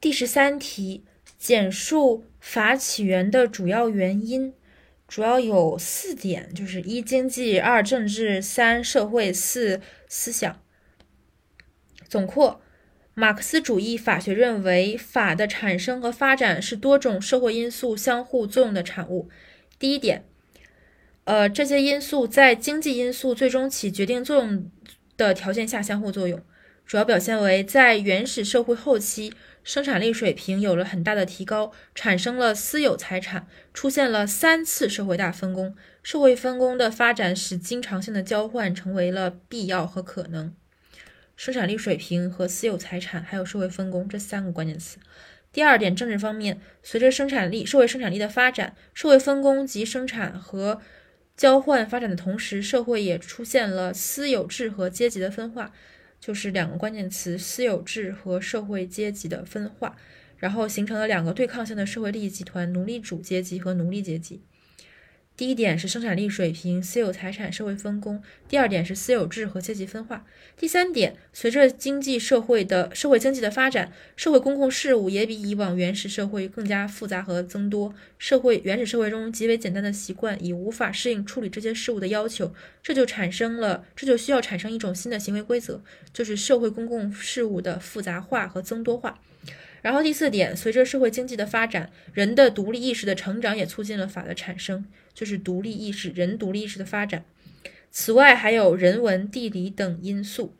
第十三题，简述法起源的主要原因，主要有四点，就是一经济、二政治、三社会、四思想。总括，马克思主义法学认为，法的产生和发展是多种社会因素相互作用的产物。第一点，呃，这些因素在经济因素最终起决定作用的条件下相互作用。主要表现为，在原始社会后期，生产力水平有了很大的提高，产生了私有财产，出现了三次社会大分工。社会分工的发展使经常性的交换成为了必要和可能。生产力水平和私有财产，还有社会分工这三个关键词。第二点，政治方面，随着生产力、社会生产力的发展，社会分工及生产和交换发展的同时，社会也出现了私有制和阶级的分化。就是两个关键词：私有制和社会阶级的分化，然后形成了两个对抗性的社会利益集团：奴隶主阶级和奴隶阶级。第一点是生产力水平、私有财产、社会分工；第二点是私有制和阶级分化。第三点，随着经济社会的社会经济的发展，社会公共事务也比以往原始社会更加复杂和增多。社会原始社会中极为简单的习惯已无法适应处理这些事务的要求，这就产生了，这就需要产生一种新的行为规则，就是社会公共事务的复杂化和增多化。然后第四点，随着社会经济的发展，人的独立意识的成长也促进了法的产生，就是独立意识、人独立意识的发展。此外，还有人文、地理等因素。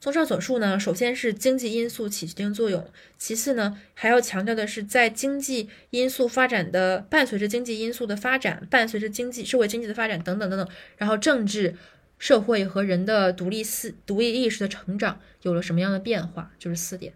综上所述呢，首先是经济因素起决定作用，其次呢，还要强调的是，在经济因素发展的伴随着经济因素的发展，伴随着经济社会经济的发展等等等等，然后政治、社会和人的独立思独立意识的成长有了什么样的变化，就是四点。